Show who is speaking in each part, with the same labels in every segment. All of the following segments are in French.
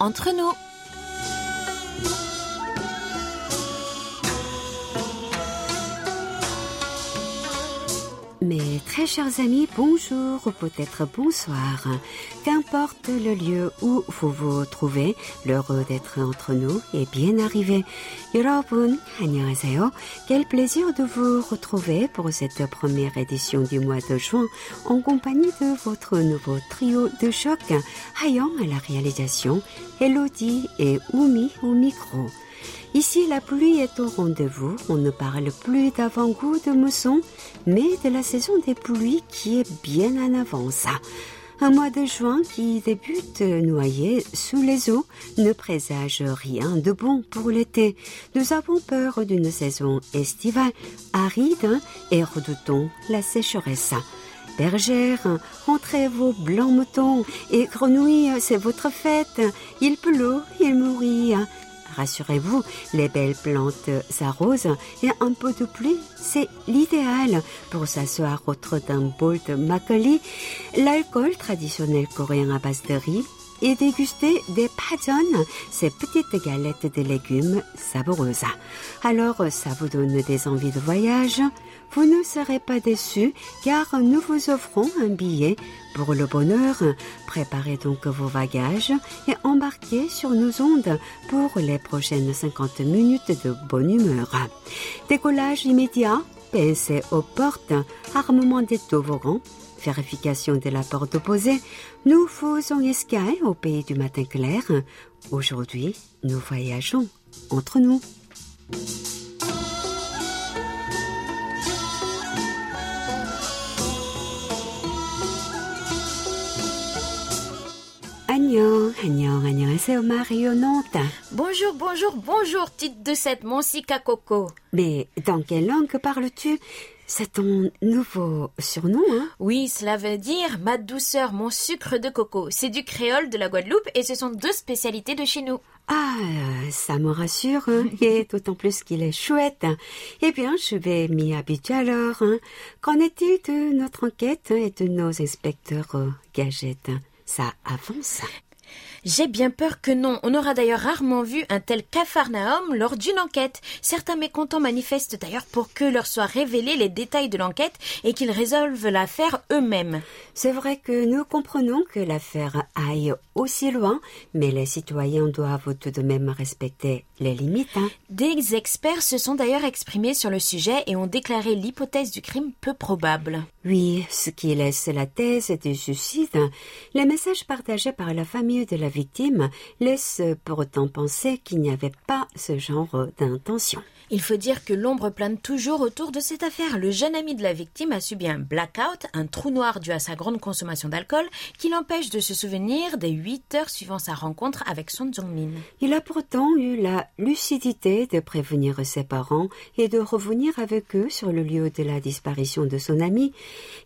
Speaker 1: entre nous.
Speaker 2: Mes très chers amis, bonjour ou peut-être bonsoir. Qu'importe le lieu où vous vous trouvez, l'heure d'être entre nous est bien arrivé. 여러분, 안녕하세요. Quel plaisir de vous retrouver pour cette première édition du mois de juin en compagnie de votre nouveau trio de choc, Hayang à la réalisation, Elodie et Oumi au micro. Ici, la pluie est au rendez-vous. On ne parle plus d'avant-goût de mousson, mais de la saison des pluies qui est bien en avance. Un mois de juin qui débute noyé sous les eaux ne présage rien de bon pour l'été. Nous avons peur d'une saison estivale aride et redoutons la sécheresse. Bergère, rentrez vos blancs moutons et grenouilles, c'est votre fête. Il pleut, il mourit. Rassurez-vous, les belles plantes s'arrosent et un peu de pluie, c'est l'idéal. Pour s'asseoir autour d'un bol de makgeolli, l'alcool traditionnel coréen à base de riz, et déguster des pajon, ces petites galettes de légumes savoureuses. Alors, ça vous donne des envies de voyage? Vous ne serez pas déçus car nous vous offrons un billet pour le bonheur. Préparez donc vos bagages et embarquez sur nos ondes pour les prochaines 50 minutes de bonne humeur. Décollage immédiat, PC aux portes, armement des toboggans, vérification de la porte opposée, nous faisons escale au pays du matin clair. Aujourd'hui, nous voyageons entre nous. Agnon, agnon, agnon, c'est marionnette.
Speaker 1: Bonjour, bonjour, bonjour, titre de cette Monsika Coco.
Speaker 2: Mais dans quelle langue parles-tu? C'est ton nouveau surnom, hein
Speaker 1: Oui, cela veut dire ma douceur, mon sucre de coco. C'est du créole de la Guadeloupe et ce sont deux spécialités de chez nous.
Speaker 2: Ah, ça me rassure, hein, et d'autant plus qu'il est chouette. Eh bien, je vais m'y habituer alors. Hein. Qu'en est-il de notre enquête et de nos inspecteurs euh, gadgets Ça avance
Speaker 1: J'ai bien peur que non. On aura d'ailleurs rarement vu un tel cafarnaum lors d'une enquête. Certains mécontents manifestent d'ailleurs pour que leur soient révélés les détails de l'enquête et qu'ils résolvent l'affaire eux-mêmes.
Speaker 2: C'est vrai que nous comprenons que l'affaire aille aussi loin, mais les citoyens doivent tout de même respecter les limites. Hein.
Speaker 1: Des experts se sont d'ailleurs exprimés sur le sujet et ont déclaré l'hypothèse du crime peu probable.
Speaker 2: Oui, ce qui laisse la thèse du suicide. Les messages partagés par la famille de la victime laissent pour autant penser qu'il n'y avait pas ce genre d'intention.
Speaker 1: Il faut dire que l'ombre plane toujours autour de cette affaire. Le jeune ami de la victime a subi un blackout, un trou noir dû à sa grande consommation d'alcool, qui l'empêche de se souvenir des huit heures suivant sa rencontre avec Son Jong-min.
Speaker 2: Il a pourtant eu la lucidité de prévenir ses parents et de revenir avec eux sur le lieu de la disparition de son ami,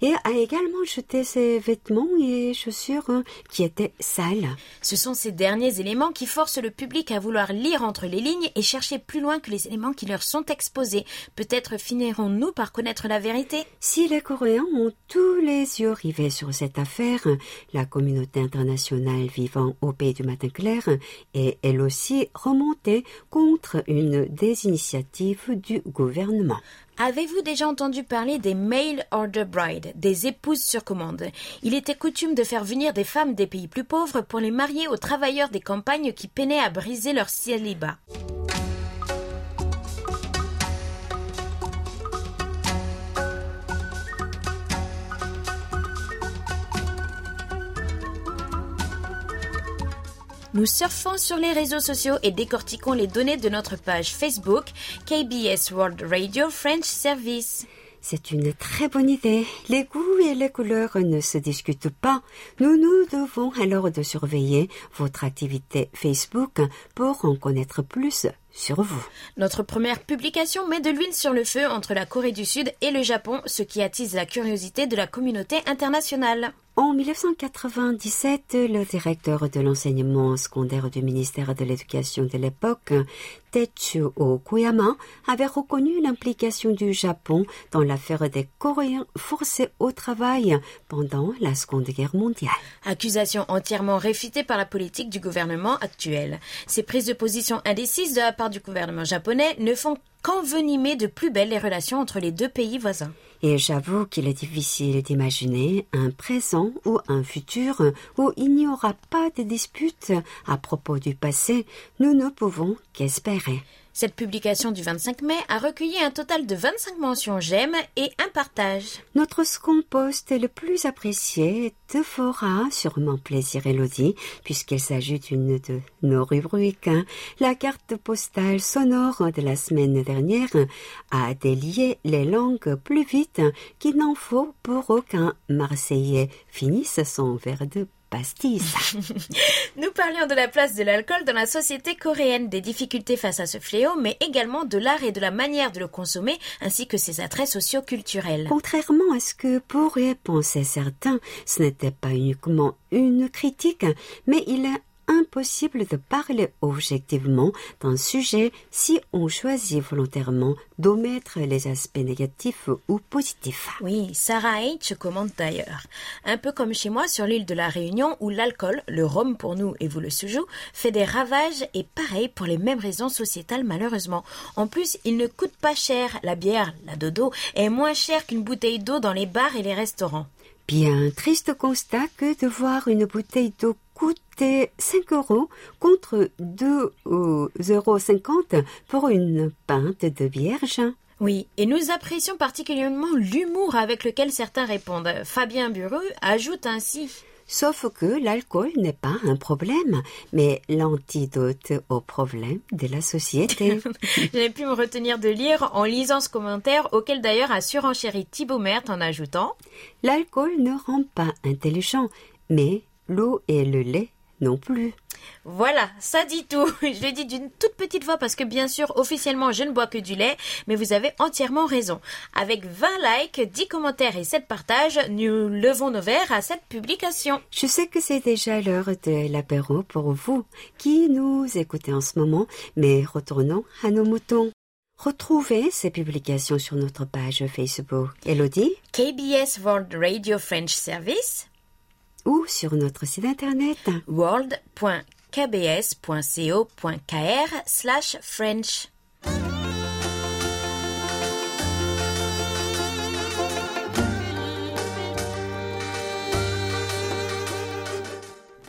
Speaker 2: et a également jeté ses vêtements et chaussures hein, qui étaient sales.
Speaker 1: Ce sont ces derniers éléments qui forcent le public à vouloir lire entre les lignes et chercher plus loin que les éléments qui leur sont exposés. Peut-être finirons-nous par connaître la vérité.
Speaker 2: Si les Coréens ont tous les yeux rivés sur cette affaire, la communauté internationale vivant au pays du matin clair est elle aussi remontée contre une des initiatives du gouvernement.
Speaker 1: Avez-vous déjà entendu parler des mail order bride, des épouses sur commande? Il était coutume de faire venir des femmes des pays plus pauvres pour les marier aux travailleurs des campagnes qui peinaient à briser leur célibat. Nous surfons sur les réseaux sociaux et décortiquons les données de notre page Facebook KBS World Radio French Service.
Speaker 2: C'est une très bonne idée. Les goûts et les couleurs ne se discutent pas. Nous nous devons alors de surveiller votre activité Facebook pour en connaître plus sur vous.
Speaker 1: Notre première publication met de l'huile sur le feu entre la Corée du Sud et le Japon, ce qui attise la curiosité de la communauté internationale.
Speaker 2: En 1997, le directeur de l'enseignement secondaire du ministère de l'Éducation de l'époque, Tetsuo Koyama, avait reconnu l'implication du Japon dans l'affaire des Coréens forcés au travail pendant la Seconde Guerre mondiale.
Speaker 1: Accusation entièrement réfutée par la politique du gouvernement actuel. Ces prises de position indécises de la part du gouvernement japonais ne font qu'envenimer de plus belle les relations entre les deux pays voisins.
Speaker 2: Et j'avoue qu'il est difficile d'imaginer un présent ou un futur où il n'y aura pas de disputes à propos du passé. Nous ne pouvons qu'espérer.
Speaker 1: Cette publication du 25 mai a recueilli un total de 25 mentions j'aime et un partage.
Speaker 2: Notre second post le plus apprécié te fera sûrement plaisir, Elodie, puisqu'il s'agit d'une de nos rubriques. La carte postale sonore de la semaine dernière a délié les langues plus vite qu'il n'en faut pour aucun Marseillais finisse son verre de
Speaker 1: Nous parlions de la place de l'alcool dans la société coréenne, des difficultés face à ce fléau, mais également de l'art et de la manière de le consommer, ainsi que ses attraits socio-culturels.
Speaker 2: Contrairement à ce que pourraient penser certains, ce n'était pas uniquement une critique, mais il a impossible de parler objectivement d'un sujet si on choisit volontairement d'omettre les aspects négatifs ou positifs.
Speaker 1: Oui, Sarah H commente d'ailleurs. Un peu comme chez moi sur l'île de la Réunion où l'alcool, le rhum pour nous et vous le soujou, fait des ravages et pareil pour les mêmes raisons sociétales malheureusement. En plus, il ne coûte pas cher. La bière, la dodo, est moins chère qu'une bouteille d'eau dans les bars et les restaurants.
Speaker 2: Bien triste constat que de voir une bouteille d'eau coûter 5 euros contre 2,50 euros pour une pinte de vierge.
Speaker 1: Oui, et nous apprécions particulièrement l'humour avec lequel certains répondent. Fabien Bureux ajoute ainsi.
Speaker 2: Sauf que l'alcool n'est pas un problème, mais l'antidote au problème de la société.
Speaker 1: J'ai pu me retenir de lire en lisant ce commentaire, auquel d'ailleurs a surenchéri Thibaut Mert en ajoutant
Speaker 2: L'alcool ne rend pas intelligent, mais l'eau et le lait non plus.
Speaker 1: Voilà, ça dit tout. Je l'ai dit d'une toute petite voix parce que bien sûr, officiellement, je ne bois que du lait, mais vous avez entièrement raison. Avec 20 likes, 10 commentaires et 7 partages, nous levons nos verres à cette publication.
Speaker 2: Je sais que c'est déjà l'heure de l'apéro pour vous qui nous écoutez en ce moment, mais retournons à nos moutons. Retrouvez ces publications sur notre page Facebook. Elodie?
Speaker 1: KBS World Radio French Service
Speaker 2: ou sur notre site internet
Speaker 1: world.kbs.co.kr slash French.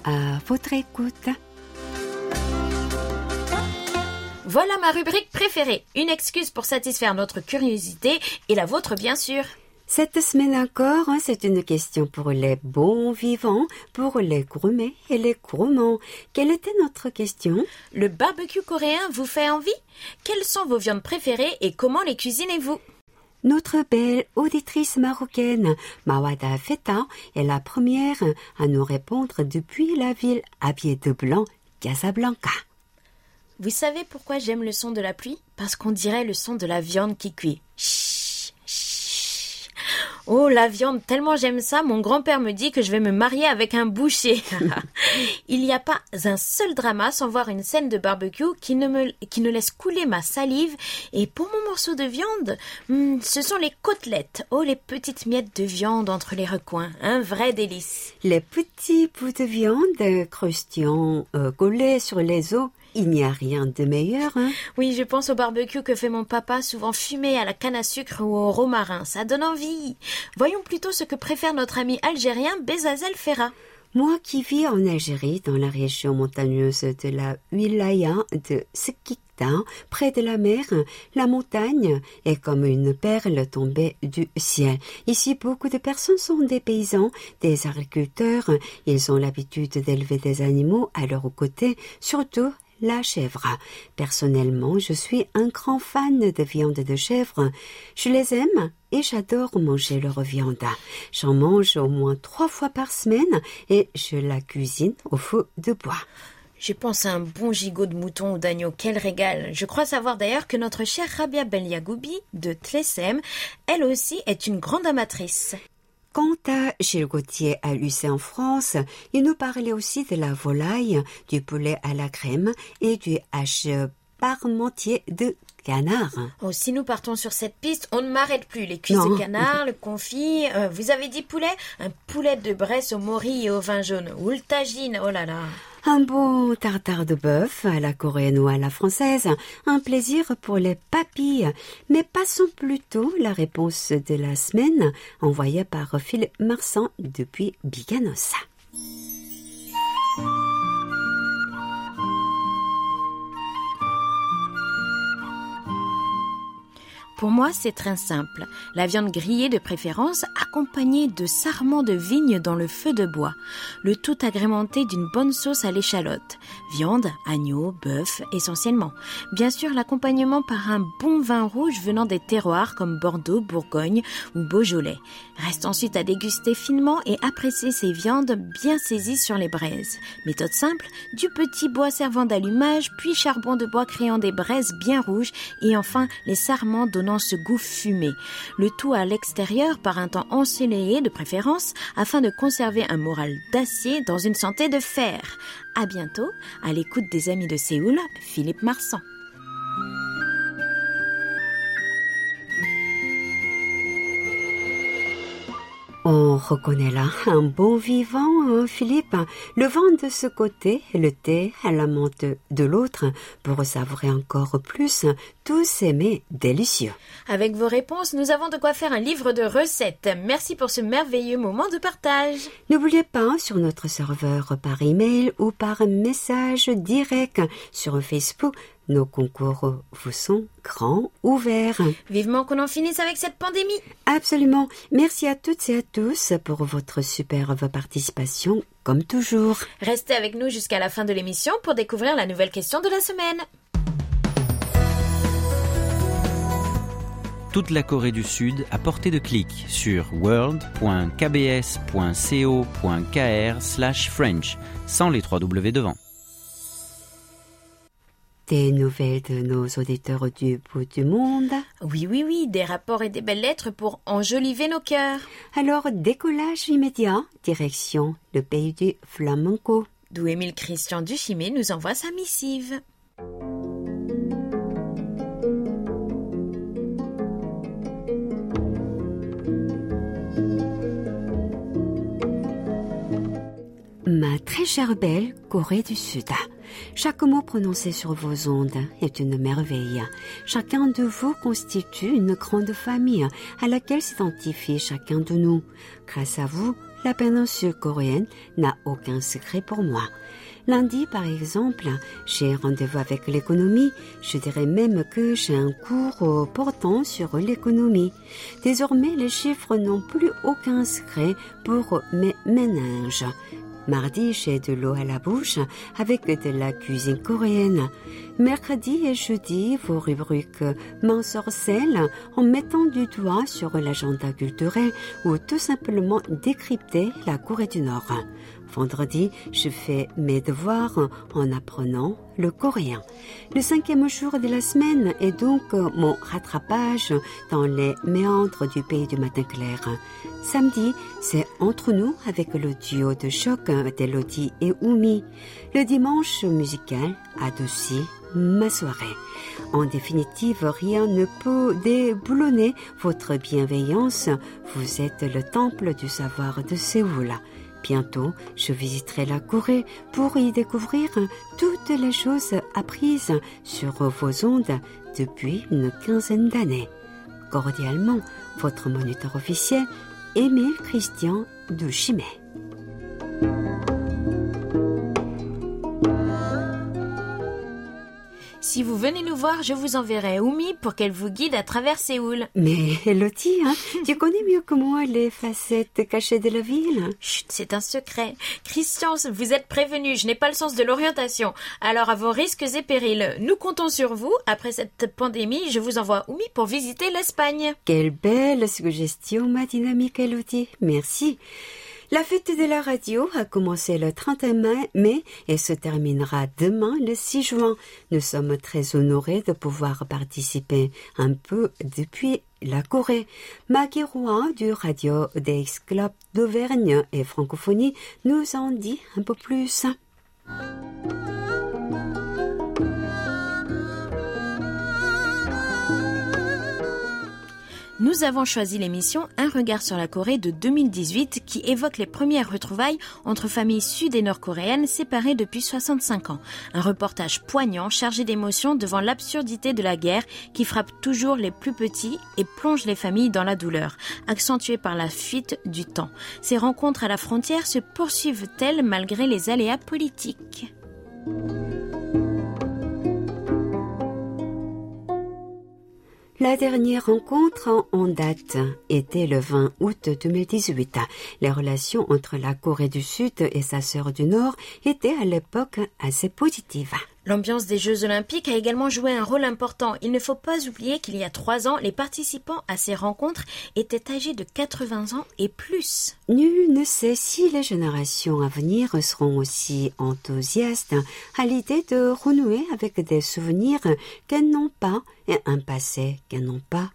Speaker 2: À votre écoute.
Speaker 1: Voilà ma rubrique préférée. Une excuse pour satisfaire notre curiosité et la vôtre bien sûr.
Speaker 2: Cette semaine encore, hein, c'est une question pour les bons vivants, pour les gourmets et les gourmands. Quelle était notre question?
Speaker 1: Le barbecue coréen vous fait envie? Quelles sont vos viandes préférées et comment les cuisinez-vous?
Speaker 2: Notre belle auditrice marocaine, Mawada Feta, est la première à nous répondre depuis la ville habillée de blanc, Casablanca.
Speaker 1: Vous savez pourquoi j'aime le son de la pluie? Parce qu'on dirait le son de la viande qui cuit. Oh, la viande, tellement j'aime ça, mon grand-père me dit que je vais me marier avec un boucher. Il n'y a pas un seul drama sans voir une scène de barbecue qui ne me, qui ne laisse couler ma salive. Et pour mon morceau de viande, hmm, ce sont les côtelettes. Oh, les petites miettes de viande entre les recoins. Un vrai délice.
Speaker 2: Les petits bouts de viande croustillants euh, collés sur les os il n'y a rien de meilleur, hein
Speaker 1: Oui, je pense au barbecue que fait mon papa, souvent fumé à la canne à sucre ou au romarin. Ça donne envie. Voyons plutôt ce que préfère notre ami algérien Bezazel Ferra.
Speaker 2: Moi qui vis en Algérie, dans la région montagneuse de la wilaya de Sekikta, près de la mer, la montagne est comme une perle tombée du ciel. Ici, beaucoup de personnes sont des paysans, des agriculteurs. Ils ont l'habitude d'élever des animaux à leur côté, surtout la chèvre. Personnellement, je suis un grand fan de viande de chèvre. Je les aime et j'adore manger leur viande. J'en mange au moins trois fois par semaine et je la cuisine au feu de bois.
Speaker 1: Je pense à un bon gigot de mouton ou d'agneau, quel régal. Je crois savoir d'ailleurs que notre chère Rabia Beliagoubi de Tlessem, elle aussi est une grande amatrice.
Speaker 2: Quant à Gilles Gauthier à Lucé en France, il nous parlait aussi de la volaille, du poulet à la crème et du hache parmentier de canard.
Speaker 1: Oh, si nous partons sur cette piste, on ne m'arrête plus. Les cuisses de canard, le confit. euh, vous avez dit poulet Un poulet de Bresse au mori et au vin jaune. Ou le tagine, oh là là.
Speaker 2: Un bon tartare de bœuf à la coréenne ou à la française, un plaisir pour les papilles. Mais passons plutôt la réponse de la semaine envoyée par Philippe Marsan depuis Biganosa.
Speaker 1: Pour moi, c'est très simple. La viande grillée de préférence, accompagnée de sarments de vigne dans le feu de bois. Le tout agrémenté d'une bonne sauce à l'échalote. Viande, agneau, bœuf, essentiellement. Bien sûr, l'accompagnement par un bon vin rouge venant des terroirs comme Bordeaux, Bourgogne ou Beaujolais. Reste ensuite à déguster finement et apprécier ces viandes bien saisies sur les braises. Méthode simple, du petit bois servant d'allumage, puis charbon de bois créant des braises bien rouges et enfin les sarments donnant ce goût fumé. Le tout à l'extérieur par un temps ensoleillé de préférence afin de conserver un moral d'acier dans une santé de fer. À bientôt, à l'écoute des amis de Séoul, Philippe Marsan.
Speaker 2: On reconnaît là un bon vivant, hein, Philippe. Le vent de ce côté, le thé à la menthe de l'autre, pour savourer encore plus tous ces mets délicieux.
Speaker 1: Avec vos réponses, nous avons de quoi faire un livre de recettes. Merci pour ce merveilleux moment de partage.
Speaker 2: N'oubliez pas sur notre serveur par email ou par message direct sur Facebook. Nos concours vous sont grands ouverts.
Speaker 1: Vivement qu'on en finisse avec cette pandémie.
Speaker 2: Absolument. Merci à toutes et à tous pour votre superbe participation, comme toujours.
Speaker 1: Restez avec nous jusqu'à la fin de l'émission pour découvrir la nouvelle question de la semaine.
Speaker 3: toute la Corée du Sud à portée de clic sur world.kbs.co.kr/french sans les trois W devant.
Speaker 2: Des nouvelles de nos auditeurs du bout du monde.
Speaker 1: Oui, oui, oui, des rapports et des belles lettres pour enjoliver nos cœurs.
Speaker 2: Alors, décollage immédiat, direction le pays du flamenco.
Speaker 1: D'où Émile Christian Duchimé nous envoie sa missive.
Speaker 2: Ma très chère belle Corée du Sud, chaque mot prononcé sur vos ondes est une merveille. Chacun de vous constitue une grande famille à laquelle s'identifie chacun de nous. Grâce à vous, la péninsule coréenne n'a aucun secret pour moi. Lundi, par exemple, j'ai rendez-vous avec l'économie. Je dirais même que j'ai un cours portant sur l'économie. Désormais, les chiffres n'ont plus aucun secret pour mes méninges. Mardi, j'ai de l'eau à la bouche avec de la cuisine coréenne. Mercredi et jeudi, vos rubriques m'ensorcellent en mettant du doigt sur l'agenda culturel ou tout simplement décrypter la Corée du Nord. Vendredi, je fais mes devoirs en apprenant le coréen. Le cinquième jour de la semaine est donc mon rattrapage dans les méandres du pays du matin clair. Samedi, c'est entre nous avec le duo de choc d'Elodie et Oumi. Le dimanche musical adoucit ma soirée. En définitive, rien ne peut déboulonner votre bienveillance. Vous êtes le temple du savoir de Séoul. Bientôt, je visiterai la Corée pour y découvrir toutes les choses apprises sur vos ondes depuis une quinzaine d'années. Cordialement, votre moniteur officiel, Émile Christian de Chimay.
Speaker 1: Si vous venez nous voir, je vous enverrai Oumi pour qu'elle vous guide à travers Séoul.
Speaker 2: Mais Lottie, hein, tu connais mieux que moi les facettes cachées de la ville?
Speaker 1: Chut, c'est un secret. Christian, vous êtes prévenu, je n'ai pas le sens de l'orientation. Alors à vos risques et périls, nous comptons sur vous. Après cette pandémie, je vous envoie Oumi pour visiter l'Espagne.
Speaker 2: Quelle belle suggestion, ma dynamique Elodie. Merci. La fête de la radio a commencé le 31 mai et se terminera demain le 6 juin. Nous sommes très honorés de pouvoir participer un peu depuis la Corée. Maggie Rouen du Radio des Club d'Auvergne et Francophonie nous en dit un peu plus.
Speaker 1: Nous avons choisi l'émission Un regard sur la Corée de 2018 qui évoque les premières retrouvailles entre familles sud et nord-coréennes séparées depuis 65 ans. Un reportage poignant chargé d'émotions devant l'absurdité de la guerre qui frappe toujours les plus petits et plonge les familles dans la douleur, accentuée par la fuite du temps. Ces rencontres à la frontière se poursuivent-elles malgré les aléas politiques?
Speaker 2: La dernière rencontre en date était le 20 août 2018. Les relations entre la Corée du Sud et sa sœur du Nord étaient à l'époque assez positives.
Speaker 1: L'ambiance des Jeux Olympiques a également joué un rôle important. Il ne faut pas oublier qu'il y a trois ans, les participants à ces rencontres étaient âgés de 80 ans et plus.
Speaker 2: Nul ne sait si les générations à venir seront aussi enthousiastes à l'idée de renouer avec des souvenirs qu'elles n'ont pas et un passé qu'elles n'ont pas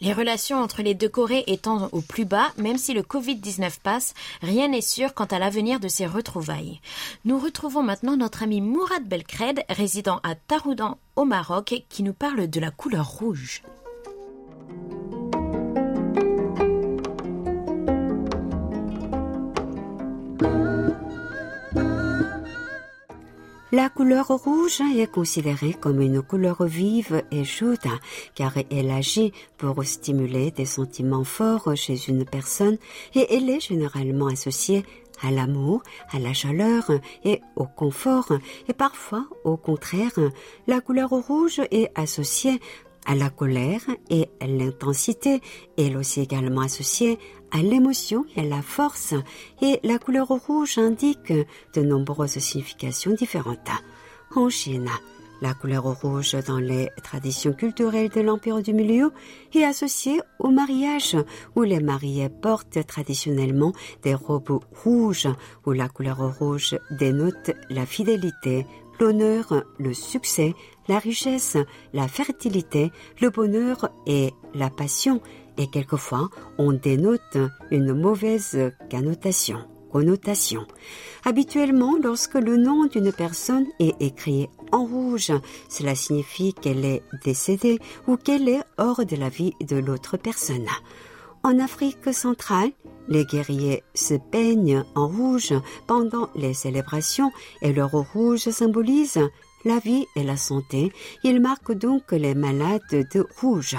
Speaker 1: les relations entre les deux Corées étant au plus bas, même si le Covid-19 passe, rien n'est sûr quant à l'avenir de ces retrouvailles. Nous retrouvons maintenant notre ami Mourad Belkred, résident à Taroudan au Maroc, qui nous parle de la couleur rouge.
Speaker 2: La couleur rouge est considérée comme une couleur vive et chaude car elle agit pour stimuler des sentiments forts chez une personne et elle est généralement associée à l'amour, à la chaleur et au confort et parfois au contraire, la couleur rouge est associée à la colère et à l'intensité. Elle aussi également associée à l'émotion et à la force. Et la couleur rouge indique de nombreuses significations différentes. En Chine, la couleur rouge dans les traditions culturelles de l'Empire du Milieu est associée au mariage, où les mariés portent traditionnellement des robes rouges, où la couleur rouge dénote la fidélité, l'honneur, le succès, la richesse, la fertilité, le bonheur et la passion, et quelquefois on dénote une mauvaise connotation. Habituellement, lorsque le nom d'une personne est écrit en rouge, cela signifie qu'elle est décédée ou qu'elle est hors de la vie de l'autre personne. En Afrique centrale, les guerriers se peignent en rouge pendant les célébrations et leur rouge symbolise la vie et la santé. Il marque donc les malades de rouge.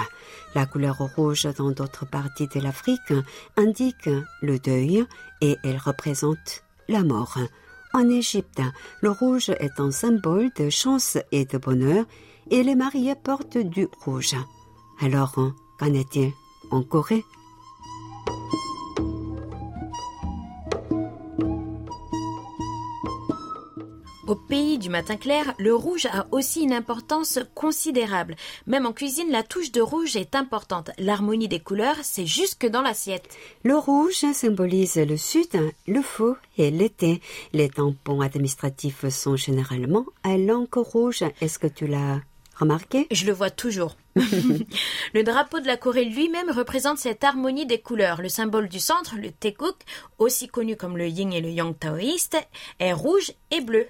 Speaker 2: La couleur rouge dans d'autres parties de l'Afrique indique le deuil et elle représente la mort. En Égypte, le rouge est un symbole de chance et de bonheur et les mariés portent du rouge. Alors, qu'en est-il en Corée?
Speaker 1: Au pays du matin clair, le rouge a aussi une importance considérable. Même en cuisine, la touche de rouge est importante. L'harmonie des couleurs, c'est jusque dans l'assiette.
Speaker 2: Le rouge symbolise le sud, le feu et l'été. Les tampons administratifs sont généralement à l'encre rouge. Est-ce que tu l'as remarqué?
Speaker 1: Je le vois toujours. le drapeau de la Corée lui-même représente cette harmonie des couleurs. Le symbole du centre, le Tekuk, aussi connu comme le yin et le yang taoïste, est rouge et bleu.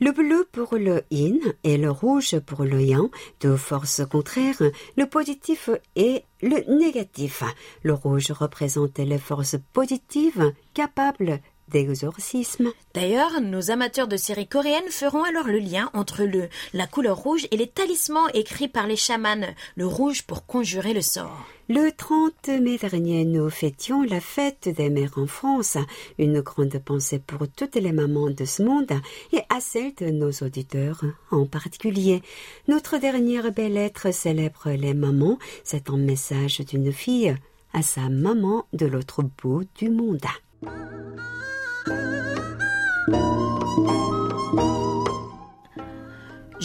Speaker 2: Le bleu pour le yin et le rouge pour le yang, deux forces contraires, le positif et le négatif. Le rouge représente les forces positives capables d'exorcisme.
Speaker 1: D'ailleurs, nos amateurs de séries coréennes feront alors le lien entre le, la couleur rouge et les talismans écrits par les chamans, le rouge pour conjurer le sort.
Speaker 2: Le 30 mai dernier, nous fêtions la fête des mères en France. Une grande pensée pour toutes les mamans de ce monde et à celles de nos auditeurs en particulier. Notre dernière belle lettre célèbre les mamans. C'est un message d'une fille à sa maman de l'autre bout du monde.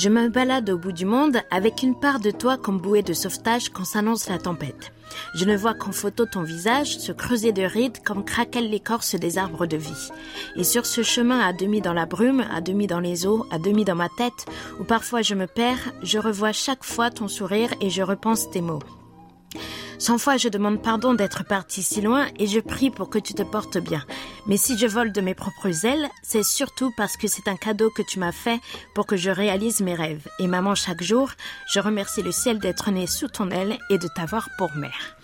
Speaker 1: Je me balade au bout du monde avec une part de toi comme bouée de sauvetage quand s'annonce la tempête. Je ne vois qu'en photo ton visage se creuser de rides comme craquelle l'écorce des arbres de vie. Et sur ce chemin à demi dans la brume, à demi dans les eaux, à demi dans ma tête, où parfois je me perds, je revois chaque fois ton sourire et je repense tes mots. Cent fois je demande pardon d'être parti si loin et je prie pour que tu te portes bien. Mais si je vole de mes propres ailes, c'est surtout parce que c'est un cadeau que tu m'as fait pour que je réalise mes rêves. Et maman, chaque jour, je remercie le ciel d'être né sous ton aile et de t'avoir pour mère.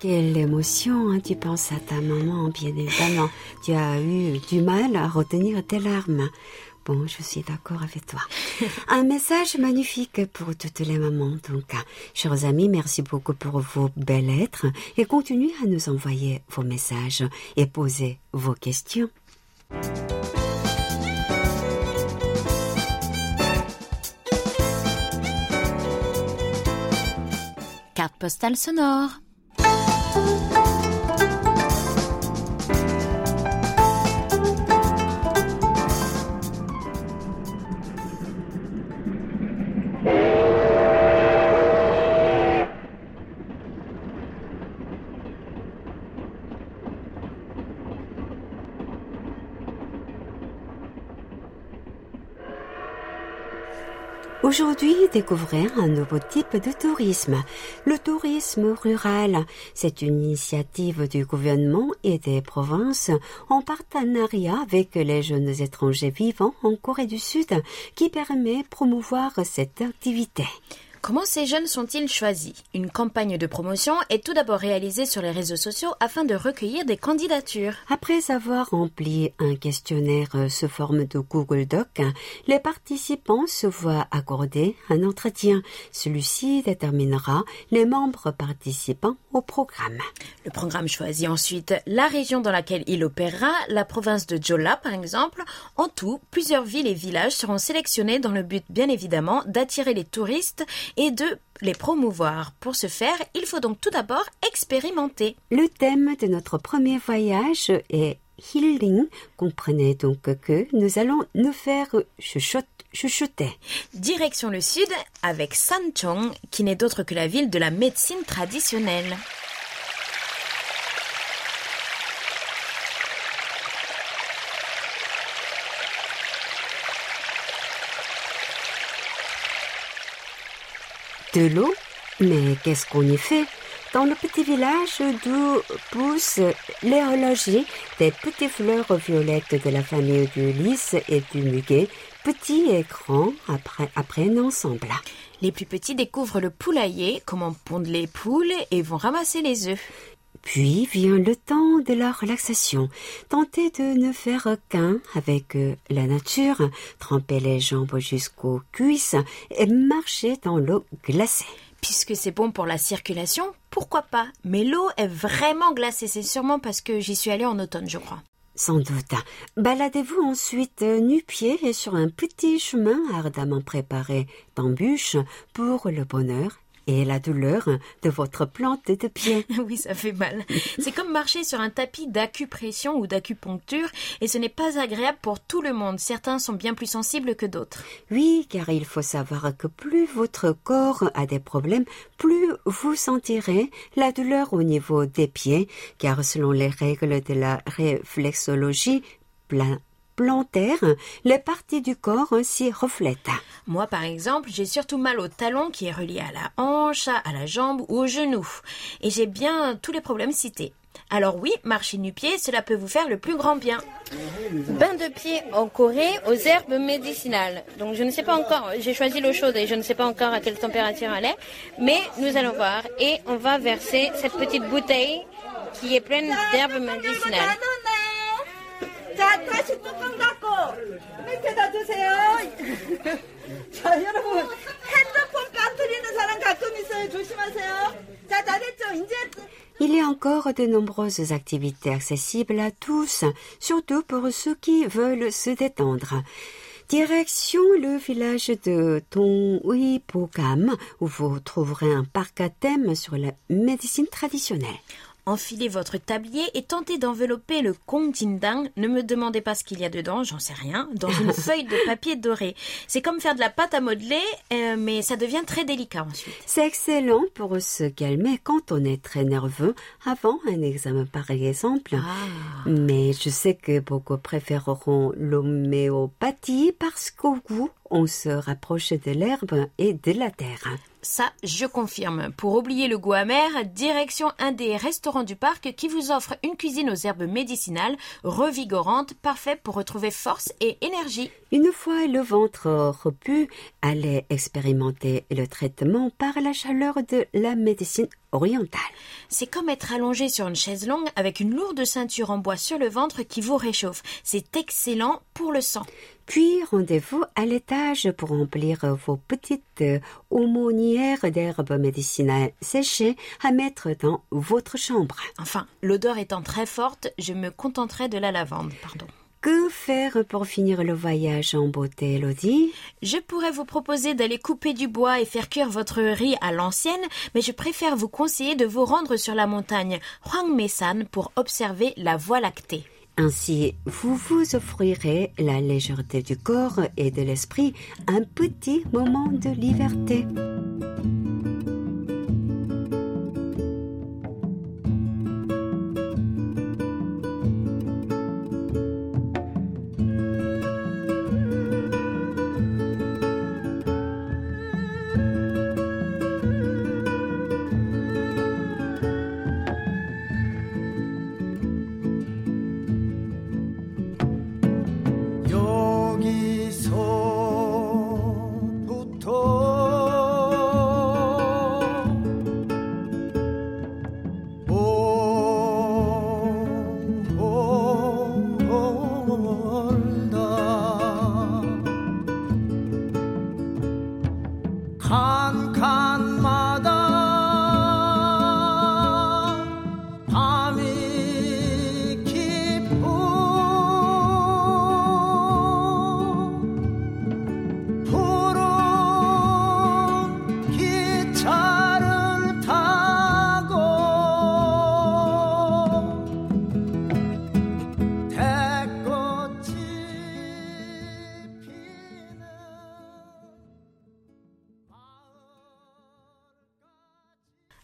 Speaker 2: Quelle émotion, hein, tu penses à ta maman, bien évidemment. Tu as eu du mal à retenir tes larmes. Bon, je suis d'accord avec toi. Un message magnifique pour toutes les mamans. Donc, chers amis, merci beaucoup pour vos belles lettres et continuez à nous envoyer vos messages et poser vos questions.
Speaker 1: Carte postale sonore. Thank.
Speaker 2: Aujourd'hui, découvrez un nouveau type de tourisme, le tourisme rural. C'est une initiative du gouvernement et des provinces en partenariat avec les jeunes étrangers vivant en Corée du Sud qui permet de promouvoir cette activité.
Speaker 1: Comment ces jeunes sont-ils choisis? Une campagne de promotion est tout d'abord réalisée sur les réseaux sociaux afin de recueillir des candidatures.
Speaker 2: Après avoir rempli un questionnaire sous forme de Google Doc, les participants se voient accorder un entretien. Celui-ci déterminera les membres participants au programme.
Speaker 1: Le programme choisit ensuite la région dans laquelle il opérera, la province de Jola par exemple. En tout, plusieurs villes et villages seront sélectionnés dans le but bien évidemment d'attirer les touristes et de les promouvoir. Pour ce faire, il faut donc tout d'abord expérimenter.
Speaker 2: Le thème de notre premier voyage est healing. Comprenez donc que nous allons nous faire chuchoter.
Speaker 1: Direction le sud avec Sanchong, qui n'est d'autre que la ville de la médecine traditionnelle.
Speaker 2: De l'eau Mais qu'est-ce qu'on y fait? Dans le petit village d'où poussent l'éologie des petites fleurs violettes de la famille du lys et du muguet, petits et grands apprennent ensemble.
Speaker 1: Les plus petits découvrent le poulailler, comment pondent les poules et vont ramasser les œufs.
Speaker 2: Puis vient le temps de la relaxation. Tenter de ne faire qu'un avec euh, la nature, tremper les jambes jusqu'aux cuisses et marcher dans l'eau glacée.
Speaker 1: Puisque c'est bon pour la circulation, pourquoi pas? Mais l'eau est vraiment glacée, c'est sûrement parce que j'y suis allée en automne, je crois.
Speaker 2: Sans doute. Baladez-vous ensuite euh, nu-pied sur un petit chemin ardemment préparé d'embûches pour le bonheur et la douleur de votre plante de pied.
Speaker 1: oui, ça fait mal. C'est comme marcher sur un tapis d'acupression ou d'acupuncture et ce n'est pas agréable pour tout le monde. Certains sont bien plus sensibles que d'autres.
Speaker 2: Oui, car il faut savoir que plus votre corps a des problèmes, plus vous sentirez la douleur au niveau des pieds, car selon les règles de la réflexologie, plein plantaire, les parties du corps s'y reflètent.
Speaker 1: Moi, par exemple, j'ai surtout mal au talon qui est relié à la hanche, à la jambe ou au genou. Et j'ai bien tous les problèmes cités. Alors oui, marcher nu-pied, cela peut vous faire le plus grand bien. Bain de pied en Corée aux herbes médicinales. Donc je ne sais pas encore, j'ai choisi l'eau chaude et je ne sais pas encore à quelle température elle est, mais nous allons voir et on va verser cette petite bouteille qui est pleine d'herbes médicinales.
Speaker 4: 자, 다시 뚜껑 닫고 밑에다 주세요. 자, 여러분 핸드폰 빠뜨리는 사람 가끔 있어요. 조심하세요. 자, 다 됐죠? 이제
Speaker 2: Il y a encore de nombreuses activités accessibles à tous, surtout pour ceux qui veulent se détendre. Direction le village de Tongui-Pogam, où vous trouverez un parc à thème sur la médecine traditionnelle.
Speaker 1: Enfilez votre tablier et tentez d'envelopper le Dang. Ne me demandez pas ce qu'il y a dedans, j'en sais rien, dans une feuille de papier doré. C'est comme faire de la pâte à modeler, euh, mais ça devient très délicat ensuite.
Speaker 2: C'est excellent pour se calmer quand on est très nerveux avant un examen par exemple.
Speaker 1: Ah.
Speaker 2: Mais je sais que beaucoup préféreront l'homéopathie parce qu'au goût, on se rapproche de l'herbe et de la terre.
Speaker 1: Ça, je confirme. Pour oublier le goût amer, direction un des restaurants du parc qui vous offre une cuisine aux herbes médicinales, revigorante, parfait pour retrouver force et énergie.
Speaker 2: Une fois le ventre repu, allez expérimenter le traitement par la chaleur de la médecine orientale.
Speaker 1: C'est comme être allongé sur une chaise longue avec une lourde ceinture en bois sur le ventre qui vous réchauffe. C'est excellent pour le sang.
Speaker 2: Puis rendez-vous à l'étage pour remplir vos petites aumônières d'herbes médicinales séchées à mettre dans votre chambre.
Speaker 1: Enfin, l'odeur étant très forte, je me contenterai de la lavande, pardon.
Speaker 2: Que faire pour finir le voyage en beauté, Elodie?
Speaker 1: Je pourrais vous proposer d'aller couper du bois et faire cuire votre riz à l'ancienne, mais je préfère vous conseiller de vous rendre sur la montagne Huangmesan pour observer la Voie lactée.
Speaker 2: Ainsi, vous vous offrirez la légèreté du corps et de l'esprit, un petit moment de liberté.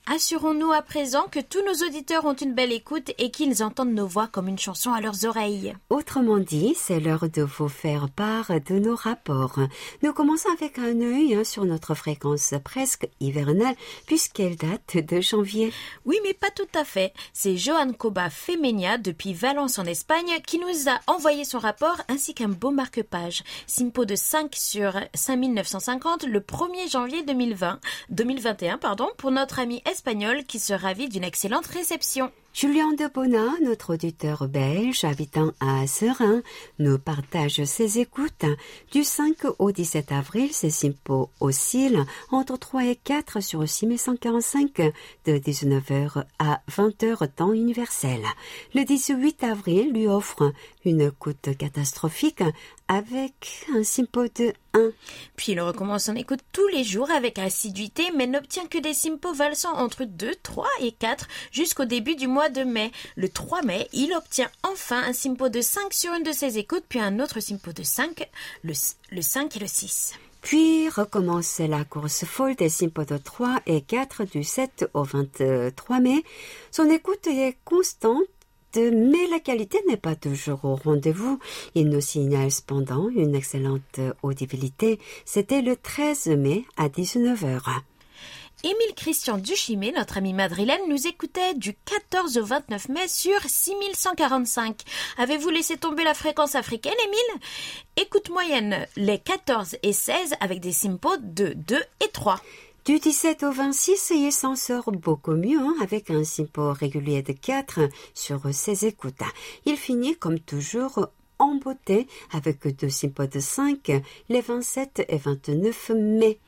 Speaker 1: Assurons-nous à présent que tous nos auditeurs ont une belle écoute et qu'ils entendent nos voix comme une chanson à leurs oreilles.
Speaker 2: Autrement dit, c'est l'heure de vous faire part de nos rapports. Nous commençons avec un œil hein, sur notre fréquence presque hivernale puisqu'elle date de janvier.
Speaker 1: Oui, mais pas tout à fait. C'est Johan Koba Femenia depuis Valence en Espagne qui nous a envoyé son rapport ainsi qu'un beau marque-page. Simpo de 5 sur 5950 le 1er janvier 2020, 2021 pardon, pour notre ami espagnol qui se ravit d'une excellente réception.
Speaker 2: Julien de Bona, notre auditeur belge habitant à Serein, nous partage ses écoutes. Du 5 au 17 avril, ses simpos oscillent entre 3 et 4 sur 6145 de 19h à 20h temps universel. Le 18 avril lui offre une écoute catastrophique avec un simpo de 1.
Speaker 1: Puis il recommence son écoute tous les jours avec assiduité, mais n'obtient que des simpos valsant entre 2, 3 et 4 jusqu'au début du mois de mai. Le 3 mai, il obtient enfin un simpo de 5 sur une de ses écoutes, puis un autre simpo de 5, le, le 5 et le 6.
Speaker 2: Puis recommence la course folle des simpos de 3 et 4 du 7 au 23 mai. Son écoute est constante mais la qualité n'est pas toujours au rendez-vous. Il nous signale cependant une excellente audibilité. C'était le 13 mai à 19h.
Speaker 1: Émile Christian Duchimé, notre ami madrilène, nous écoutait du 14 au 29 mai sur 6145. Avez-vous laissé tomber la fréquence africaine, Émile? Écoute moyenne, les 14 et 16 avec des simpos de 2 et 3.
Speaker 2: Du 17 au 26, il s'en sort beaucoup mieux hein, avec un simpo régulier de 4 sur ses écoutes. Il finit comme toujours en beauté avec deux simpos de 5 les 27 et 29 mai.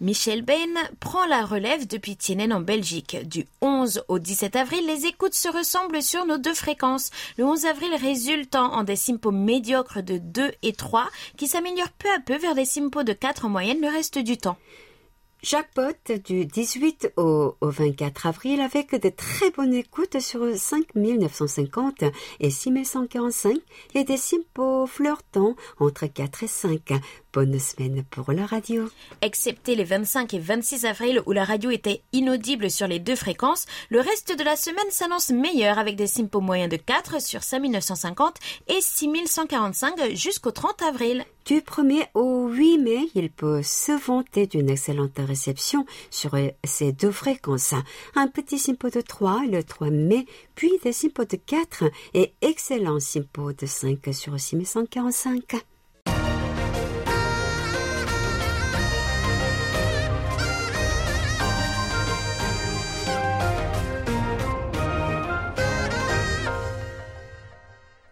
Speaker 1: Michel Bain prend la relève depuis Tienen en Belgique. Du 11 au 17 avril, les écoutes se ressemblent sur nos deux fréquences. Le 11 avril résultant en des simpos médiocres de 2 et 3 qui s'améliorent peu à peu vers des simpos de 4 en moyenne le reste du temps.
Speaker 2: Jackpot du 18 au, au 24 avril avec de très bonnes écoutes sur 5950 et 6145 et des simpos flirtants entre 4 et 5. Bonne semaine pour la radio.
Speaker 1: Excepté les 25 et 26 avril où la radio était inaudible sur les deux fréquences, le reste de la semaine s'annonce meilleur avec des simpos moyens de 4 sur 5950 et 6145 jusqu'au 30 avril.
Speaker 2: Du 1er au 8 mai, il peut se vanter d'une excellente réception sur ces deux fréquences. Un petit simpo de 3 le 3 mai, puis des simpos de 4 et excellents simpos de 5 sur 6145.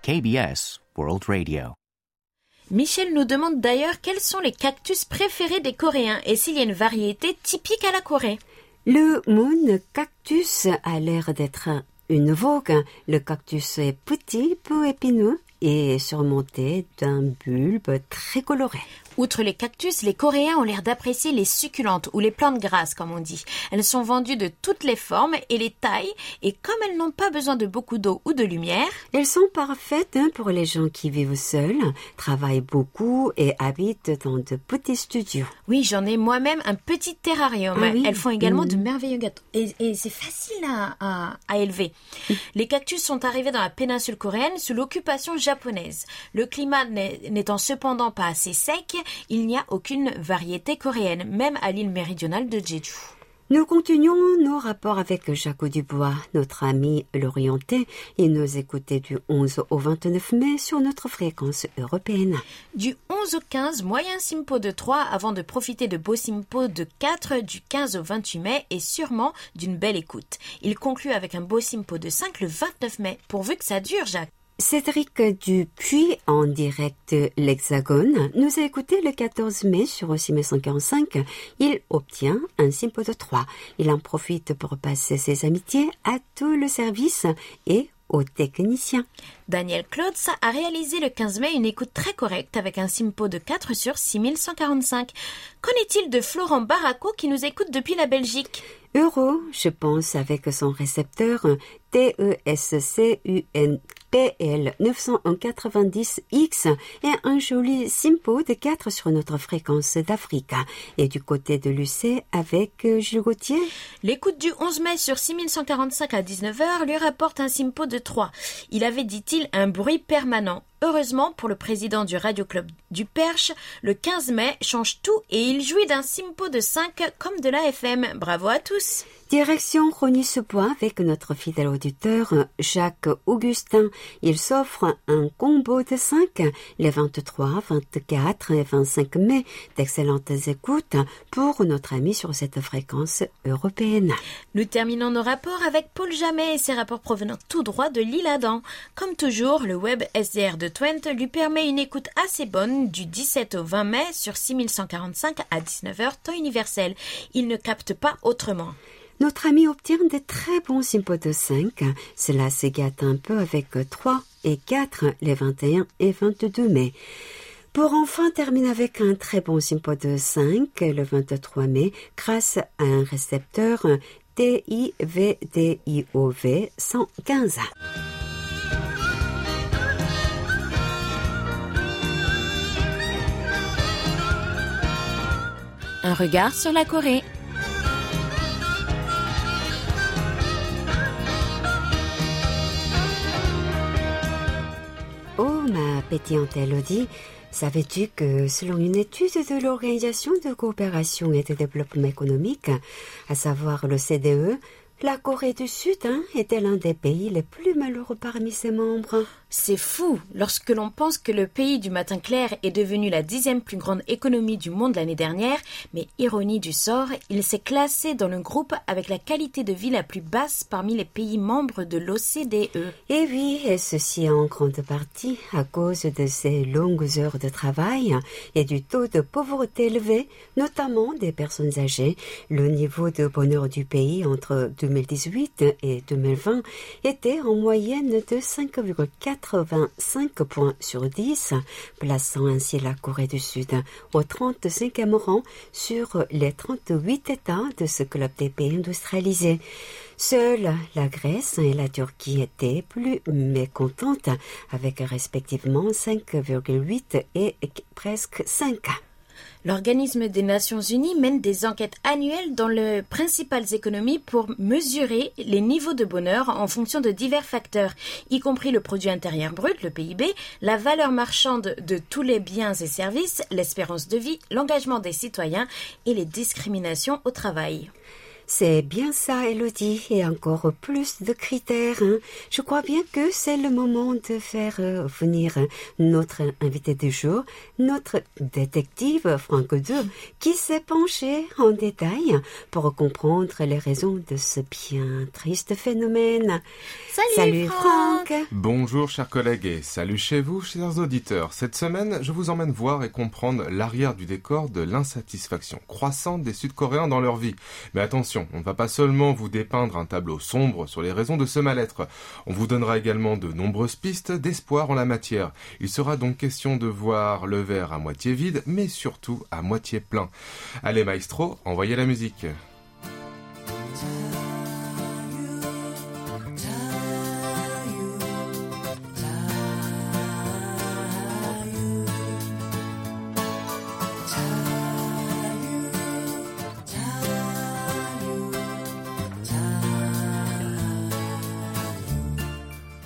Speaker 3: KBS World Radio.
Speaker 1: Michel nous demande d'ailleurs quels sont les cactus préférés des Coréens et s'il y a une variété typique à la Corée.
Speaker 2: Le moon cactus a l'air d'être une vogue. Le cactus est petit, peu épineux et surmonté d'un bulbe très coloré.
Speaker 1: Outre les cactus, les Coréens ont l'air d'apprécier les succulentes ou les plantes grasses, comme on dit. Elles sont vendues de toutes les formes et les tailles, et comme elles n'ont pas besoin de beaucoup d'eau ou de lumière,
Speaker 2: Elles sont parfaites hein, pour les gens qui vivent seuls, travaillent beaucoup et habitent dans de petits studios.
Speaker 1: oui, j'en ai moi-même un petit terrarium.
Speaker 2: Ah oui
Speaker 1: Elles font également de merveilleux gâteaux. Et, et c'est facile à, à- à élever. Les cactus sont arrivés dans la péninsule coréenne sous l'occupation japonaise. Le climat n'étant cependant pas assez sec, il n'y a aucune variété coréenne, même à l'île méridionale de Jeju.
Speaker 2: Nous continuons nos rapports avec Jacques Dubois, notre ami l'Orienté. Il nous écoutait du 11 au 29 mai sur notre fréquence européenne.
Speaker 1: Du 11 au 15, moyen simpo de 3 avant de profiter de beau simpo de 4 du 15 au 28 mai et sûrement d'une belle écoute. Il conclut avec un beau simpo de 5 le 29 mai, pourvu que ça dure, Jacques.
Speaker 2: Cédric Dupuis, en direct l'Hexagone, nous a écouté le 14 mai sur OCIM 145. Il obtient un simpo de 3. Il en profite pour passer ses amitiés à tout le service et aux techniciens.
Speaker 1: Daniel Claude a réalisé le 15 mai une écoute très correcte avec un simpo de 4 sur 6145. Qu'en est-il de Florent Barraco qui nous écoute depuis la Belgique?
Speaker 2: Euro, je pense, avec son récepteur TESCUNPL 990X et un joli simpo de 4 sur notre fréquence d'Afrique. Et du côté de l'UC avec euh, Gilles Gauthier,
Speaker 1: L'écoute du 11 mai sur 6145 à 19h lui rapporte un simpo de 3. Il avait, dit-il, un bruit permanent. Heureusement pour le président du Radio Club du Perche, le 15 mai change tout et il jouit d'un simpo de 5 comme de la FM. Bravo à tous!
Speaker 2: Direction Rogny-sous-Bois avec notre fidèle auditeur Jacques Augustin. Il s'offre un combo de 5 les 23, 24 et 25 mai. D'excellentes écoutes pour notre ami sur cette fréquence européenne.
Speaker 1: Nous terminons nos rapports avec Paul Jamet et ses rapports provenant tout droit de l'île Adam. Comme toujours, le web SDR de Twente lui permet une écoute assez bonne du 17 au 20 mai sur 6145 à 19h temps universel. Il ne capte pas autrement.
Speaker 2: Notre ami obtient de très bons simpos de 5. Cela se gâte un peu avec 3 et 4 les 21 et 22 mai. Pour enfin terminer avec un très bon simpo de 5 le 23 mai grâce à un récepteur TIVDIOV 115.
Speaker 1: Un regard sur la Corée.
Speaker 2: Ma pétillante Elodie, savais-tu que selon une étude de l'Organisation de coopération et de développement économique, à savoir le CDE, la Corée du Sud hein, était l'un des pays les plus malheureux parmi ses membres?
Speaker 1: C'est fou lorsque l'on pense que le pays du matin clair est devenu la dixième plus grande économie du monde l'année dernière, mais ironie du sort, il s'est classé dans le groupe avec la qualité de vie la plus basse parmi les pays membres de l'OCDE.
Speaker 2: Et oui, et ceci en grande partie à cause de ces longues heures de travail et du taux de pauvreté élevé, notamment des personnes âgées. Le niveau de bonheur du pays entre 2000 2018 et 2020 était en moyenne de 5,85 points sur 10, plaçant ainsi la Corée du Sud au 35e rang sur les 38 États de ce club des pays industrialisés. Seules la Grèce et la Turquie étaient plus mécontentes, avec respectivement 5,8 et presque 5.
Speaker 1: L'organisme des Nations Unies mène des enquêtes annuelles dans les principales économies pour mesurer les niveaux de bonheur en fonction de divers facteurs, y compris le produit intérieur brut, le PIB, la valeur marchande de tous les biens et services, l'espérance de vie, l'engagement des citoyens et les discriminations au travail.
Speaker 2: C'est bien ça, Elodie, et encore plus de critères. Hein. Je crois bien que c'est le moment de faire euh, venir notre invité du jour, notre détective Franck II, qui s'est penché en détail pour comprendre les raisons de ce bien triste phénomène.
Speaker 1: Salut, Franck.
Speaker 5: Bonjour chers collègues et salut chez vous chers auditeurs. Cette semaine, je vous emmène voir et comprendre l'arrière du décor de l'insatisfaction croissante des Sud-Coréens dans leur vie. Mais attention, on ne va pas seulement vous dépeindre un tableau sombre sur les raisons de ce mal-être. On vous donnera également de nombreuses pistes d'espoir en la matière. Il sera donc question de voir le verre à moitié vide, mais surtout à moitié plein. Allez maestro, envoyez la musique.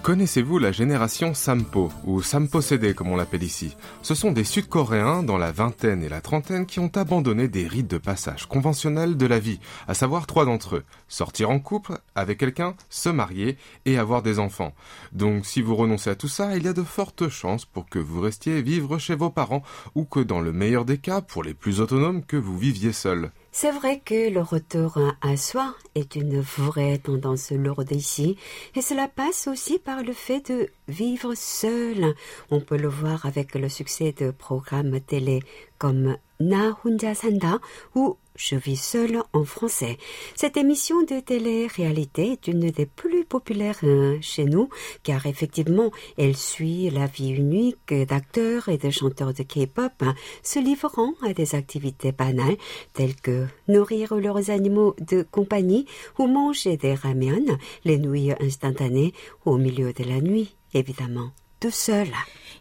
Speaker 5: Connaissez-vous la génération Sampo, ou Sampo CD comme on l'appelle ici? Ce sont des Sud-Coréens dans la vingtaine et la trentaine qui ont abandonné des rites de passage conventionnels de la vie, à savoir trois d'entre eux. Sortir en couple avec quelqu'un, se marier et avoir des enfants. Donc si vous renoncez à tout ça, il y a de fortes chances pour que vous restiez vivre chez vos parents, ou que dans le meilleur des cas, pour les plus autonomes, que vous viviez seul.
Speaker 2: C'est vrai que le retour à soi est une vraie tendance lourde ici, et cela passe aussi par le fait de vivre seul. On peut le voir avec le succès de programmes télé comme Na Hunja Sanda ou je vis seul en français. Cette émission de télé-réalité est une des plus populaires euh, chez nous, car effectivement, elle suit la vie unique d'acteurs et de chanteurs de K-pop hein, se livrant à des activités banales telles que nourrir leurs animaux de compagnie ou manger des ramen, les nouilles instantanées au milieu de la nuit, évidemment, tout seul.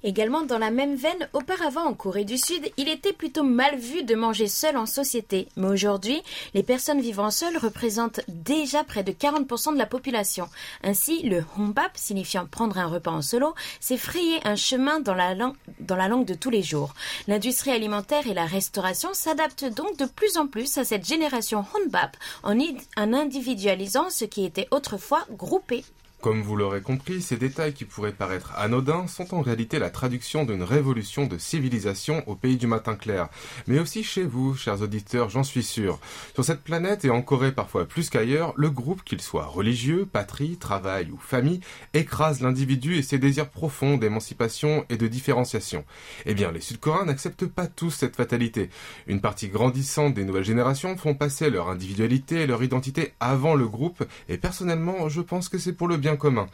Speaker 1: Également dans la même veine, auparavant en Corée du Sud, il était plutôt mal vu de manger seul en société. Mais aujourd'hui, les personnes vivant seules représentent déjà près de 40% de la population. Ainsi, le hongbap, signifiant prendre un repas en solo, s'est frayé un chemin dans la, langue, de tous les jours. L'industrie alimentaire et la restauration s'adaptent donc de plus en plus à cette génération hongbap en, en individualisant ce qui était autrefois groupé.
Speaker 5: Comme vous l'aurez compris, ces détails qui pourraient paraître anodins sont en réalité la traduction d'une révolution de civilisation au pays du matin clair. Mais aussi chez vous, chers auditeurs, j'en suis sûr. Sur cette planète et en Corée parfois plus qu'ailleurs, le groupe, qu'il soit religieux, patrie, travail ou famille, écrase l'individu et ses désirs profonds d'émancipation et de différenciation. Eh bien, les Sud-Coréens n'acceptent pas tous cette fatalité. Une partie grandissante des nouvelles générations font passer leur individualité et leur identité avant le groupe, et personnellement, je pense que c'est pour le bien commun.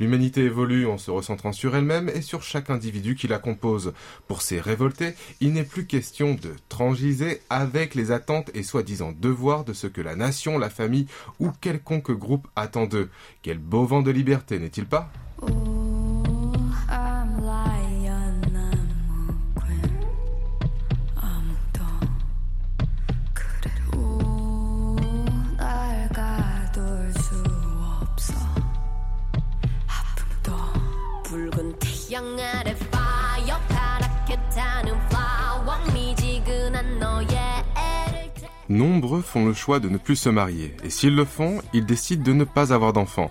Speaker 5: L'humanité évolue en se recentrant sur elle-même et sur chaque individu qui la compose. Pour ces révoltés, il n'est plus question de transiger avec les attentes et soi-disant devoirs de ce que la nation, la famille ou quelconque groupe attend d'eux. Quel beau vent de liberté, n'est-il pas? Nombreux font le choix de ne plus se marier, et s'ils le font, ils décident de ne pas avoir d'enfants.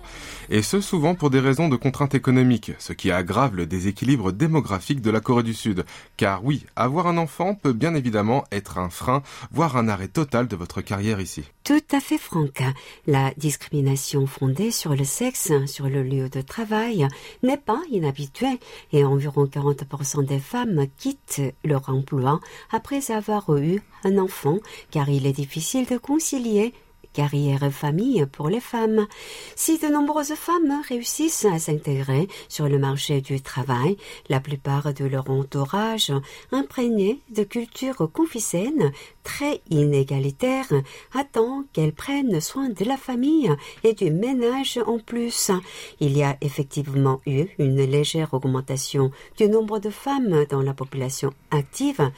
Speaker 5: Et ce souvent pour des raisons de contraintes économiques, ce qui aggrave le déséquilibre démographique de la Corée du Sud. Car oui, avoir un enfant peut bien évidemment être un frein, voire un arrêt total de votre carrière ici.
Speaker 2: Tout à fait franck. La discrimination fondée sur le sexe, sur le lieu de travail, n'est pas inhabituelle, et environ 40% des femmes quittent leur emploi après avoir eu un enfant, car il est difficile de concilier carrière et famille pour les femmes. Si de nombreuses femmes réussissent à s'intégrer sur le marché du travail, la plupart de leur entourage, imprégné de culture confucienne, très inégalitaire, attend qu'elles prennent soin de la famille et du ménage en plus. Il y a effectivement eu une légère augmentation du nombre de femmes dans la population active,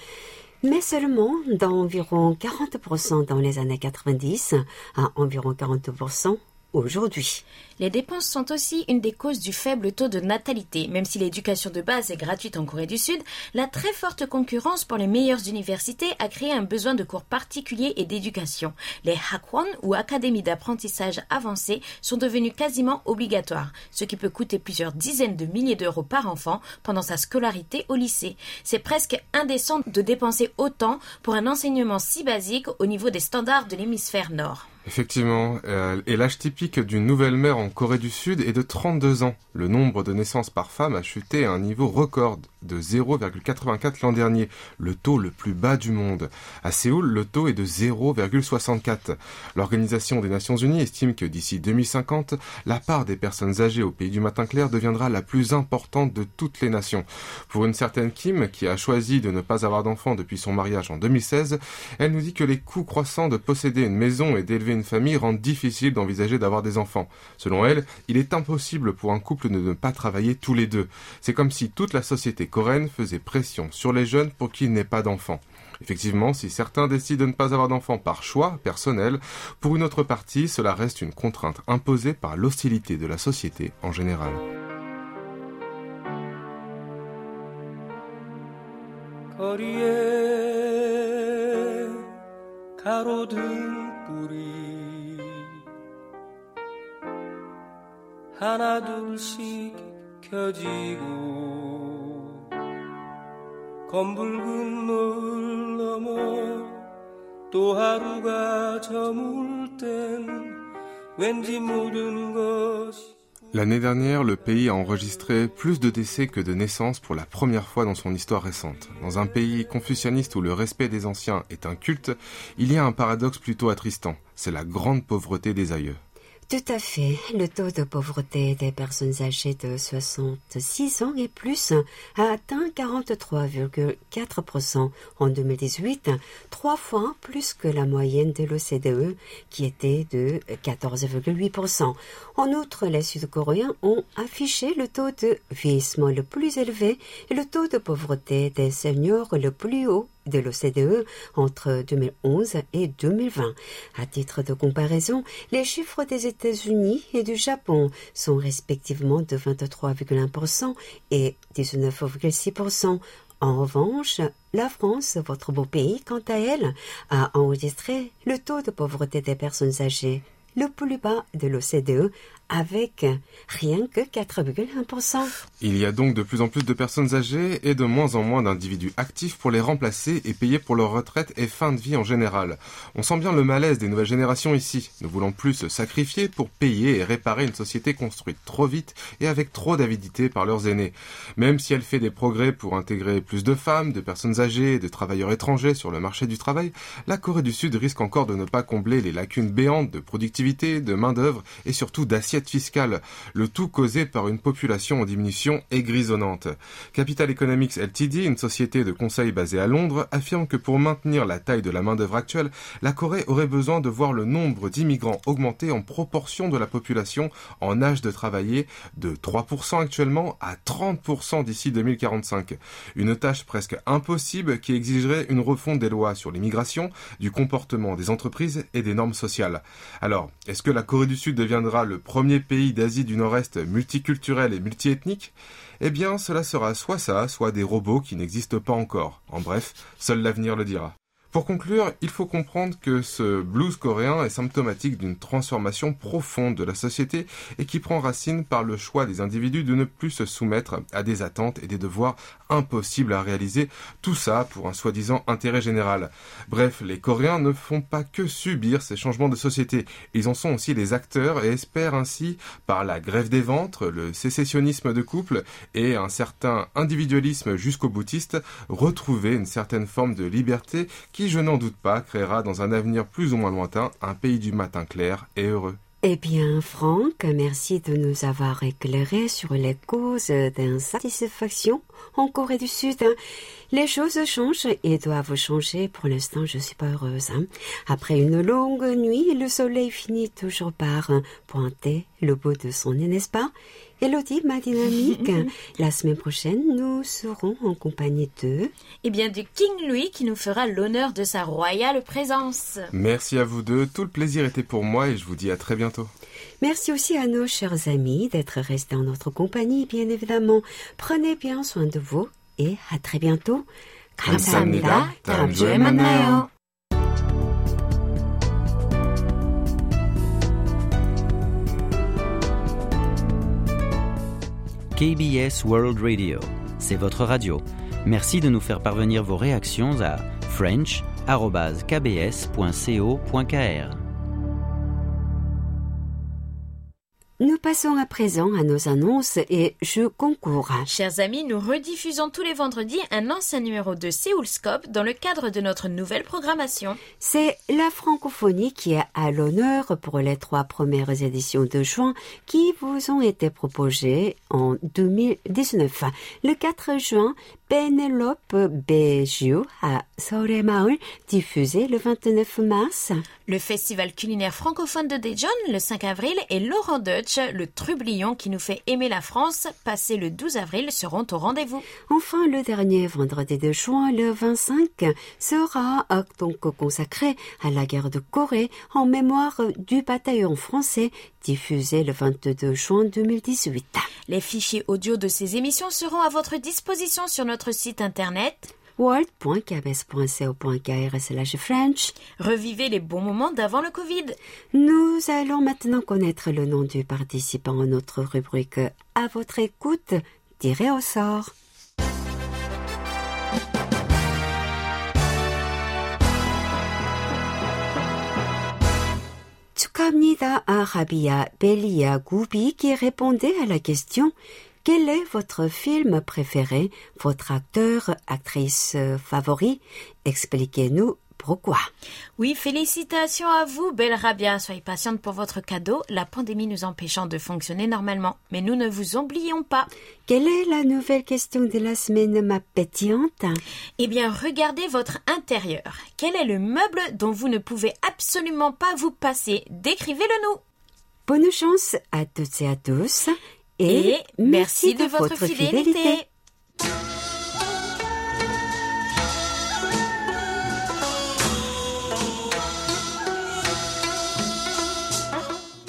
Speaker 2: mais seulement d'environ 40% dans les années 90 à environ 40% aujourd'hui.
Speaker 1: Les dépenses sont aussi une des causes du faible taux de natalité. Même si l'éducation de base est gratuite en Corée du Sud, la très forte concurrence pour les meilleures universités a créé un besoin de cours particuliers et d'éducation. Les Hakwon ou académies d'apprentissage avancées sont devenues quasiment obligatoires, ce qui peut coûter plusieurs dizaines de milliers d'euros par enfant pendant sa scolarité au lycée. C'est presque indécent de dépenser autant pour un enseignement si basique au niveau des standards de l'hémisphère nord.
Speaker 5: Effectivement, euh, et l'âge typique d'une nouvelle mère en Corée du Sud est de 32 ans. Le nombre de naissances par femme a chuté à un niveau record de 0,84 l'an dernier, le taux le plus bas du monde. À Séoul, le taux est de 0,64. L'Organisation des Nations Unies estime que d'ici 2050, la part des personnes âgées au pays du matin clair deviendra la plus importante de toutes les nations. Pour une certaine Kim, qui a choisi de ne pas avoir d'enfants depuis son mariage en 2016, elle nous dit que les coûts croissants de posséder une maison et d'élever une famille rendent difficile d'envisager d'avoir des enfants. Selon elle, il est impossible pour un couple de ne pas travailler tous les deux. C'est comme si toute la société coréenne faisait pression sur les jeunes pour qu'ils n'aient pas d'enfants. Effectivement, si certains décident de ne pas avoir d'enfants par choix personnel, pour une autre partie, cela reste une contrainte imposée par l'hostilité de la société en général.
Speaker 6: 검붉은 물 넘어 또 하루가 저물 땐 왠지 모든 것이
Speaker 5: L'année dernière, le pays a enregistré plus de décès que de naissances pour la première fois dans son histoire récente. Dans un pays confucianiste où le respect des anciens est un culte, il y a un paradoxe plutôt attristant, c'est la grande pauvreté des aïeux.
Speaker 2: Tout à fait. Le taux de pauvreté des personnes âgées de 66 ans et plus a atteint 43,4% en 2018, trois fois plus que la moyenne de l'OCDE qui était de 14,8%. En outre, les Sud-Coréens ont affiché le taux de vieillissement le plus élevé et le taux de pauvreté des seniors le plus haut de l'OCDE entre 2011 et 2020. À titre de comparaison, les chiffres des États-Unis et du Japon sont respectivement de 23,1% et 19,6%. En revanche, la France, votre beau pays, quant à elle, a enregistré le taux de pauvreté des personnes âgées le plus bas de l'OCDE avec rien que 4,1%.
Speaker 5: Il y a donc de plus en plus de personnes âgées et de moins en moins d'individus actifs pour les remplacer et payer pour leur retraite et fin de vie en général. On sent bien le malaise des nouvelles générations ici, ne voulant plus se sacrifier pour payer et réparer une société construite trop vite et avec trop d'avidité par leurs aînés. Même si elle fait des progrès pour intégrer plus de femmes, de personnes âgées et de travailleurs étrangers sur le marché du travail, la Corée du Sud risque encore de ne pas combler les lacunes béantes de productivité, de main-d'œuvre et surtout d'assiette fiscale, le tout causé par une population en diminution et grisonnante. Capital Economics Ltd, une société de conseil basée à Londres, affirme que pour maintenir la taille de la main-d'œuvre actuelle, la Corée aurait besoin de voir le nombre d'immigrants augmenter en proportion de la population en âge de travailler de 3% actuellement à 30% d'ici 2045. Une tâche presque impossible qui exigerait une refonte des lois sur l'immigration, du comportement des entreprises et des normes sociales. Alors, est-ce que la Corée du Sud deviendra le premier pays d'Asie du Nord-Est multiculturel et multiethnique, eh bien cela sera soit ça, soit des robots qui n'existent pas encore. En bref, seul l'avenir le dira. Pour conclure, il faut comprendre que ce blues coréen est symptomatique d'une transformation profonde de la société et qui prend racine par le choix des individus de ne plus se soumettre à des attentes et des devoirs impossibles à réaliser, tout ça pour un soi-disant intérêt général. Bref, les Coréens ne font pas que subir ces changements de société, ils en sont aussi les acteurs et espèrent ainsi, par la grève des ventres, le sécessionnisme de couple et un certain individualisme jusqu'au boutiste, retrouver une certaine forme de liberté qui, je n'en doute pas, créera dans un avenir plus ou moins lointain un pays du matin clair et heureux.
Speaker 2: Eh bien, Franck, merci de nous avoir éclairé sur les causes d'insatisfaction en Corée du Sud. Les choses changent et doivent changer. Pour l'instant, je suis pas heureuse. hein. Après une longue nuit, le soleil finit toujours par pointer le bout de son nez, n'est-ce pas? Elodie, ma dynamique, la semaine prochaine, nous serons en compagnie de...
Speaker 1: Et bien du King Louis qui nous fera l'honneur de sa royale présence.
Speaker 5: Merci à vous deux, tout le plaisir était pour moi et je vous dis à très bientôt.
Speaker 2: Merci aussi à nos chers amis d'être restés en notre compagnie, bien évidemment. Prenez bien soin de vous et à très bientôt.
Speaker 5: 감사합니다. 다음 주에 만나요.
Speaker 7: KBS World Radio, c'est votre radio. Merci de nous faire parvenir vos réactions à french.kbs.co.kr.
Speaker 2: Passons à présent à nos annonces et je concours.
Speaker 1: Chers amis, nous rediffusons tous les vendredis un ancien numéro de Séoulscope dans le cadre de notre nouvelle programmation.
Speaker 2: C'est la francophonie qui est à l'honneur pour les trois premières éditions de juin qui vous ont été proposées en 2019. Le 4 juin, Penelope Beju à Seoul-Maul, diffusé le 29 mars.
Speaker 1: Le festival culinaire francophone de Daejeon le 5 avril et Laurent Deutsch, le trublion qui nous fait aimer la France, passé le 12 avril, seront au rendez-vous.
Speaker 2: Enfin, le dernier vendredi de juin, le 25, sera donc consacré à la guerre de Corée en mémoire du bataillon français diffusé le 22 juin 2018.
Speaker 1: Les fichiers audio de ces émissions seront à votre disposition sur notre site internet
Speaker 2: world.kbs.co.kr French.
Speaker 1: Revivez les bons moments d'avant le Covid.
Speaker 2: Nous allons maintenant connaître le nom du participant à notre rubrique À votre écoute, tiré au sort. Kamnida à Rabia Belia Goubi qui répondait à la question quel est votre film préféré, votre acteur, actrice euh, favori? Expliquez-nous pourquoi.
Speaker 1: Oui, félicitations à vous, belle Rabia. Soyez patiente pour votre cadeau, la pandémie nous empêchant de fonctionner normalement. Mais nous ne vous oublions pas.
Speaker 2: Quelle est la nouvelle question de la semaine, ma pétillante?
Speaker 1: Eh bien, regardez votre intérieur. Quel est le meuble dont vous ne pouvez absolument pas vous passer? Décrivez-le nous.
Speaker 2: Bonne chance à toutes et à tous.
Speaker 1: Et, merci de, votre fidélité.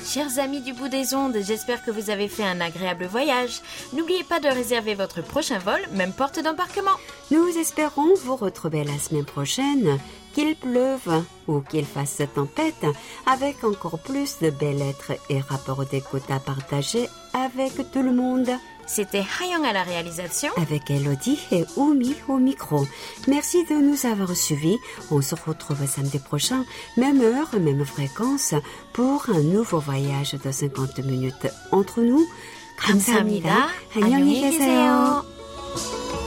Speaker 1: Chers amis du bout des ondes, j'espère que vous avez fait un agréable voyage. N'oubliez pas de réserver votre prochain vol, même porte d'embarquement.
Speaker 2: Nous espérons vous retrouver la semaine prochaine, qu'il pleuve ou qu'il fasse tempête, avec encore plus de belles lettres et rapports d'écoute à partager avec tout le monde.
Speaker 1: C'était Hayang à la réalisation.
Speaker 2: Avec Elodie et Oumi au micro. Merci de nous avoir suivis. On se retrouve samedi prochain, même heure, même fréquence, pour un nouveau voyage de 50 minutes entre nous.
Speaker 1: 감사합니다.
Speaker 2: 안녕히
Speaker 1: 안녕히
Speaker 2: 계세요.
Speaker 1: 계세요.